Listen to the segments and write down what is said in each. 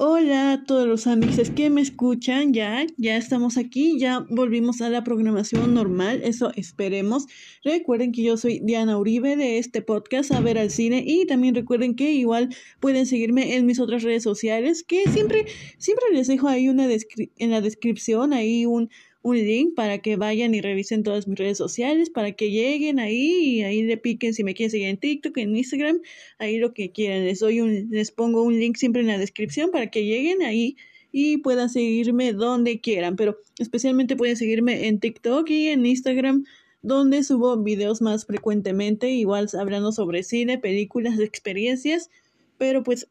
Hola a todos los amigos que me escuchan, ya, ya estamos aquí, ya volvimos a la programación normal, eso esperemos. Recuerden que yo soy Diana Uribe de este podcast A ver al cine y también recuerden que igual pueden seguirme en mis otras redes sociales que siempre, siempre les dejo ahí una en la descripción, ahí un, un link para que vayan y revisen todas mis redes sociales, para que lleguen ahí y ahí le piquen si me quieren seguir en TikTok, en Instagram, ahí lo que quieran. Les doy un, les pongo un link siempre en la descripción para que lleguen ahí y puedan seguirme donde quieran, pero especialmente pueden seguirme en TikTok y en Instagram donde subo videos más frecuentemente, igual hablando sobre cine, películas, experiencias, pero pues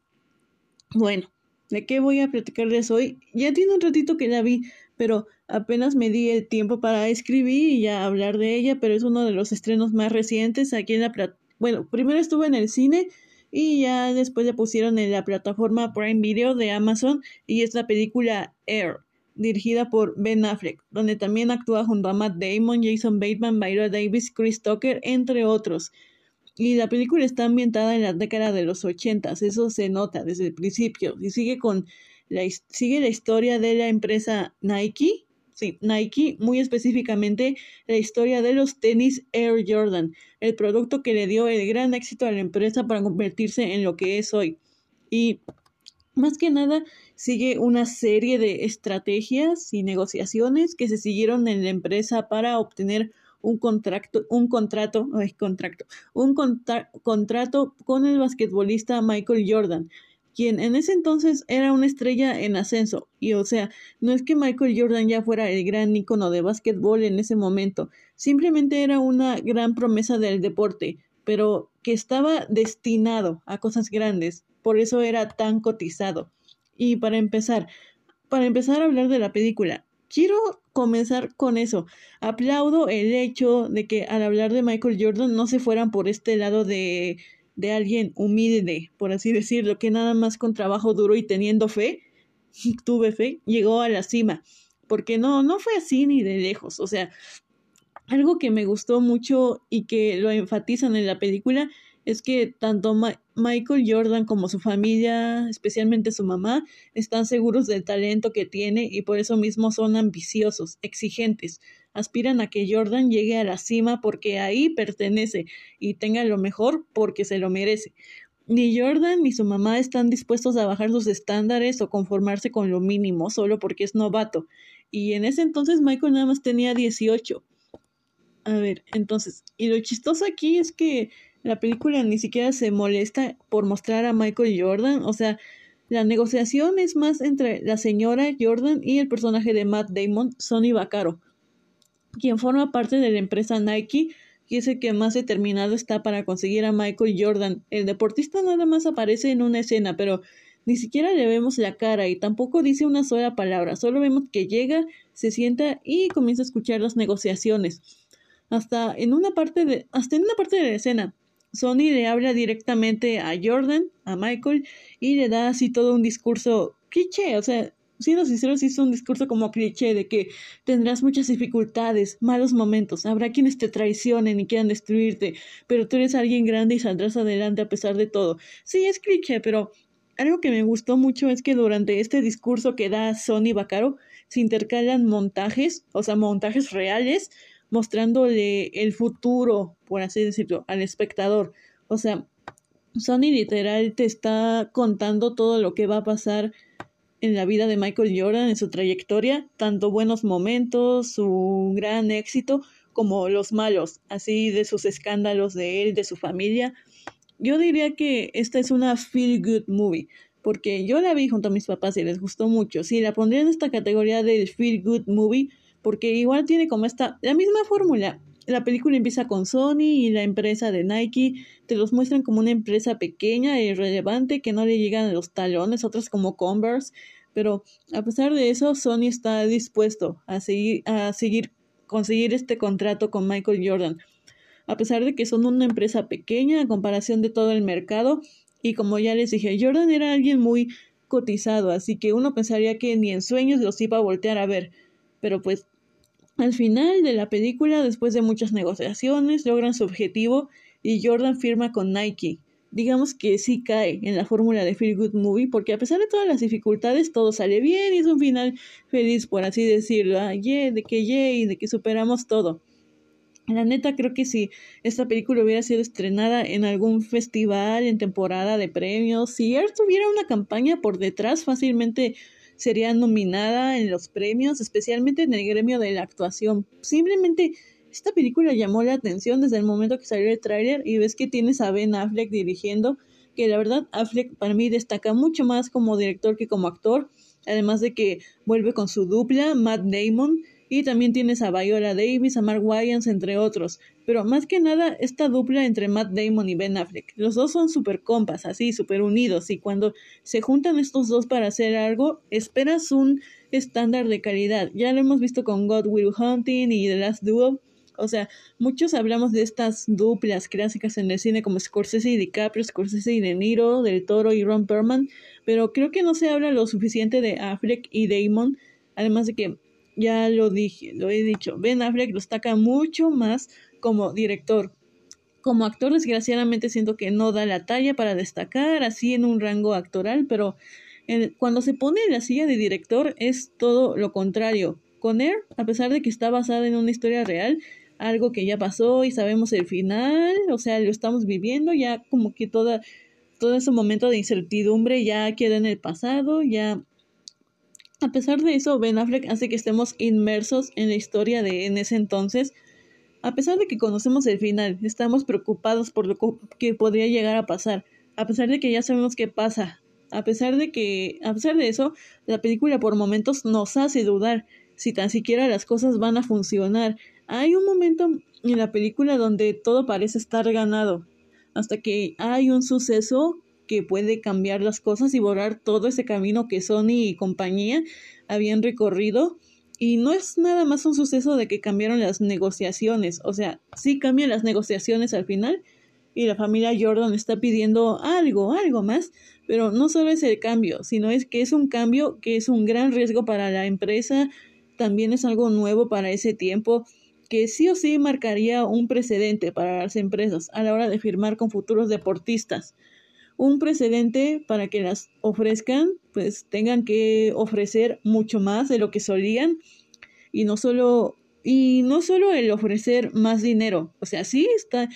bueno, ¿de qué voy a platicarles hoy? Ya tiene un ratito que la vi, pero apenas me di el tiempo para escribir y ya hablar de ella, pero es uno de los estrenos más recientes aquí en la bueno, primero estuvo en el cine y ya después le pusieron en la plataforma Prime Video de Amazon y es la película Air, dirigida por Ben Affleck, donde también actúa junto a Matt Damon, Jason Bateman, Viola Davis, Chris Tucker, entre otros. Y la película está ambientada en la década de los ochentas, eso se nota desde el principio, y sigue con la, sigue la historia de la empresa Nike, sí, Nike, muy específicamente la historia de los tenis Air Jordan, el producto que le dio el gran éxito a la empresa para convertirse en lo que es hoy. Y más que nada sigue una serie de estrategias y negociaciones que se siguieron en la empresa para obtener un contrato, un contrato, contrato, un contrato con el basquetbolista Michael Jordan, quien en ese entonces era una estrella en ascenso. Y o sea, no es que Michael Jordan ya fuera el gran ícono de básquetbol en ese momento, simplemente era una gran promesa del deporte, pero que estaba destinado a cosas grandes, por eso era tan cotizado. Y para empezar, para empezar a hablar de la película, quiero comenzar con eso. Aplaudo el hecho de que al hablar de Michael Jordan no se fueran por este lado de de alguien humilde, por así decirlo, que nada más con trabajo duro y teniendo fe, tuve fe, llegó a la cima. Porque no, no fue así ni de lejos. O sea, algo que me gustó mucho y que lo enfatizan en la película es que tanto Michael Jordan como su familia, especialmente su mamá, están seguros del talento que tiene y por eso mismo son ambiciosos, exigentes, aspiran a que Jordan llegue a la cima porque ahí pertenece y tenga lo mejor porque se lo merece. Ni Jordan ni su mamá están dispuestos a bajar sus estándares o conformarse con lo mínimo solo porque es novato. Y en ese entonces Michael nada más tenía 18. A ver, entonces, y lo chistoso aquí es que la película ni siquiera se molesta por mostrar a Michael Jordan, o sea, la negociación es más entre la señora Jordan y el personaje de Matt Damon, Sonny Vaccaro quien forma parte de la empresa Nike y es el que más determinado está para conseguir a Michael Jordan. El deportista nada más aparece en una escena, pero ni siquiera le vemos la cara y tampoco dice una sola palabra, solo vemos que llega, se sienta y comienza a escuchar las negociaciones. Hasta en una parte de, hasta en una parte de la escena, Sony le habla directamente a Jordan, a Michael, y le da así todo un discurso cliché, o sea, siendo sinceros, hizo un discurso como cliché de que tendrás muchas dificultades, malos momentos, habrá quienes te traicionen y quieran destruirte, pero tú eres alguien grande y saldrás adelante a pesar de todo. Sí, es cliché, pero algo que me gustó mucho es que durante este discurso que da Sony Bacaro se intercalan montajes, o sea, montajes reales, mostrándole el futuro, por así decirlo, al espectador. O sea, Sony literal te está contando todo lo que va a pasar en la vida de Michael Jordan, en su trayectoria, tanto buenos momentos, su gran éxito, como los malos, así de sus escándalos de él, de su familia. Yo diría que esta es una feel good movie, porque yo la vi junto a mis papás y les gustó mucho. Sí, la pondría en esta categoría del feel good movie, porque igual tiene como esta, la misma fórmula. La película empieza con Sony y la empresa de Nike, te los muestran como una empresa pequeña e irrelevante que no le llegan a los talones, otras como Converse, pero a pesar de eso, Sony está dispuesto a seguir, a seguir, conseguir este contrato con Michael Jordan. A pesar de que son una empresa pequeña a comparación de todo el mercado, y como ya les dije, Jordan era alguien muy cotizado, así que uno pensaría que ni en sueños los iba a voltear a ver. Pero pues al final de la película, después de muchas negociaciones, logran su objetivo y Jordan firma con Nike. digamos que sí cae en la fórmula de Feel Good Movie, porque a pesar de todas las dificultades, todo sale bien y es un final feliz, por así decirlo. Ah, de que y de que superamos todo. La neta, creo que si esta película hubiera sido estrenada en algún festival, en temporada de premios, si tuviera una campaña por detrás, fácilmente sería nominada en los premios, especialmente en el gremio de la actuación. Simplemente esta película llamó la atención desde el momento que salió el tráiler y ves que tienes a Ben Affleck dirigiendo, que la verdad Affleck para mí destaca mucho más como director que como actor, además de que vuelve con su dupla, Matt Damon, y también tienes a Viola Davis, a Mark Wyans, entre otros. Pero más que nada, esta dupla entre Matt Damon y Ben Affleck. Los dos son súper compas, así, súper unidos. Y cuando se juntan estos dos para hacer algo, esperas un estándar de calidad. Ya lo hemos visto con God Will Hunting y The Last Duel. O sea, muchos hablamos de estas duplas clásicas en el cine como Scorsese y DiCaprio, Scorsese y De Niro, Del Toro y Ron Perlman, pero creo que no se habla lo suficiente de Affleck y Damon, además de que ya lo dije, lo he dicho, Ben Affleck destaca mucho más como director. Como actor, desgraciadamente siento que no da la talla para destacar así en un rango actoral, pero cuando se pone en la silla de director es todo lo contrario. Con Air, a pesar de que está basada en una historia real, algo que ya pasó y sabemos el final, o sea, lo estamos viviendo, ya como que toda, todo ese momento de incertidumbre ya queda en el pasado, ya a pesar de eso, Ben Affleck hace que estemos inmersos en la historia de en ese entonces. A pesar de que conocemos el final, estamos preocupados por lo que podría llegar a pasar. A pesar de que ya sabemos qué pasa. A pesar de que, a pesar de eso, la película por momentos nos hace dudar si tan siquiera las cosas van a funcionar. Hay un momento en la película donde todo parece estar ganado, hasta que hay un suceso que puede cambiar las cosas y borrar todo ese camino que Sony y compañía habían recorrido. Y no es nada más un suceso de que cambiaron las negociaciones, o sea, sí cambian las negociaciones al final y la familia Jordan está pidiendo algo, algo más, pero no solo es el cambio, sino es que es un cambio que es un gran riesgo para la empresa, también es algo nuevo para ese tiempo que sí o sí marcaría un precedente para las empresas a la hora de firmar con futuros deportistas un precedente para que las ofrezcan, pues tengan que ofrecer mucho más de lo que solían. Y no solo y no solo el ofrecer más dinero, o sea, sí está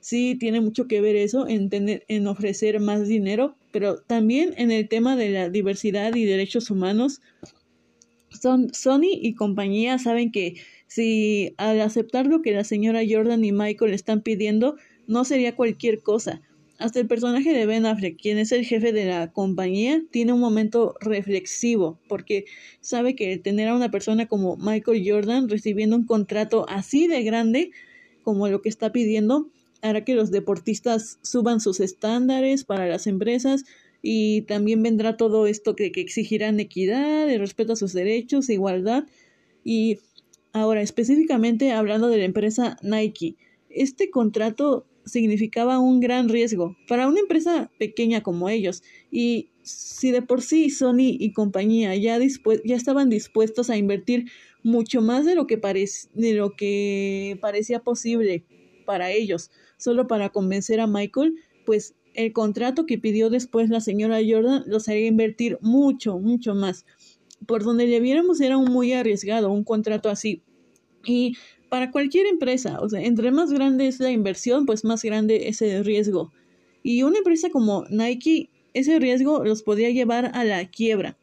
sí tiene mucho que ver eso en tener, en ofrecer más dinero, pero también en el tema de la diversidad y derechos humanos. Son Sony y compañía saben que si al aceptar lo que la señora Jordan y Michael están pidiendo no sería cualquier cosa, hasta el personaje de Ben Affleck, quien es el jefe de la compañía, tiene un momento reflexivo, porque sabe que tener a una persona como Michael Jordan recibiendo un contrato así de grande como lo que está pidiendo, hará que los deportistas suban sus estándares para las empresas y también vendrá todo esto que, exigirán equidad, el respeto a sus derechos, igualdad. Y ahora, específicamente hablando de la empresa Nike, este contrato significaba un gran riesgo para una empresa pequeña como ellos. Y si de por sí Sony y compañía ya, ya estaban dispuestos a invertir mucho más de lo, que de lo que parecía posible para ellos, solo para convencer a Michael, pues el contrato que pidió después la señora Jordan los haría invertir mucho, mucho más. Por donde le viéramos era un muy arriesgado, un contrato así. Y para cualquier empresa, o sea, entre más grande es la inversión, pues más grande es el riesgo. Y una empresa como Nike, ese riesgo los podía llevar a la quiebra.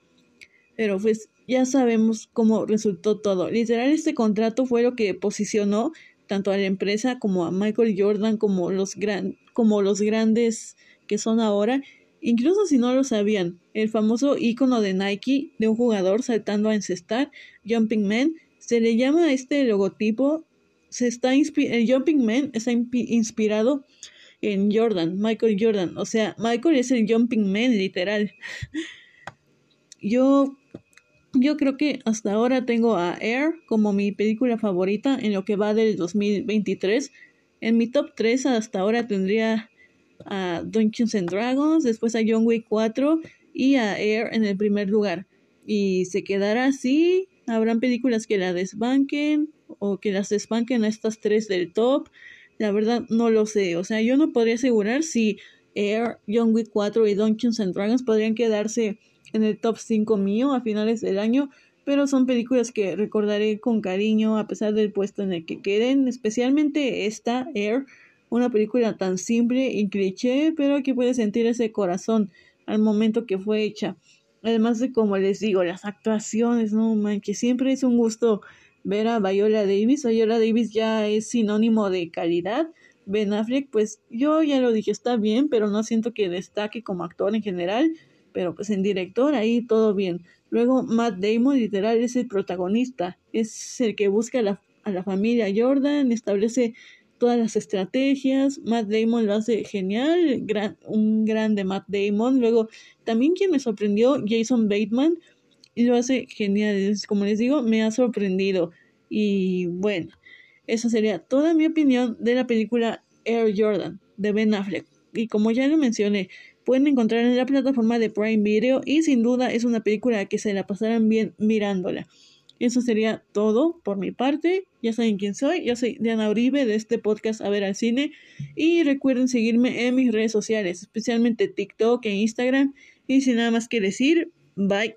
Pero pues ya sabemos cómo resultó todo. Literal, este contrato fue lo que posicionó tanto a la empresa como a Michael Jordan como los, gran, como los grandes que son ahora. Incluso si no lo sabían, el famoso icono de Nike de un jugador saltando a encestar, Jumping Man, se le llama a este logotipo, se está el Jumping Man está inspirado en Jordan, Michael Jordan. O sea, Michael es el Jumping Man, literal. yo, yo creo que hasta ahora tengo a Air como mi película favorita en lo que va del 2023. En mi top 3 hasta ahora tendría a Dungeons and Dragons, después a John Wick 4 y a Air en el primer lugar. Y se quedará así Habrán películas que la desbanquen o que las desbanquen a estas tres del top. La verdad no lo sé. O sea, yo no podría asegurar si Air, John Wick 4 y Dungeons and Dragons podrían quedarse en el top 5 mío a finales del año, pero son películas que recordaré con cariño a pesar del puesto en el que queden, especialmente esta, Air, una película tan simple y cliché, pero que puede sentir ese corazón al momento que fue hecha. Además de, como les digo, las actuaciones, no que siempre es un gusto ver a Viola Davis. Viola Davis ya es sinónimo de calidad. Ben Affleck, pues yo ya lo dije, está bien, pero no siento que destaque como actor en general, pero pues en director ahí todo bien. Luego Matt Damon literal es el protagonista, es el que busca a la, a la familia Jordan, establece todas las estrategias. Matt Damon lo hace genial, gran, un grande Matt Damon. Luego, también quien me sorprendió, Jason Bateman, lo hace genial. Como les digo, me ha sorprendido. Y bueno, esa sería toda mi opinión de la película Air Jordan de Ben Affleck. Y como ya lo mencioné, pueden encontrar en la plataforma de Prime Video y sin duda es una película que se la pasarán bien mirándola. Eso sería todo por mi parte. Ya saben quién soy. Yo soy Diana Uribe de este podcast A ver al cine. Y recuerden seguirme en mis redes sociales, especialmente TikTok e Instagram. Y sin nada más que decir, bye.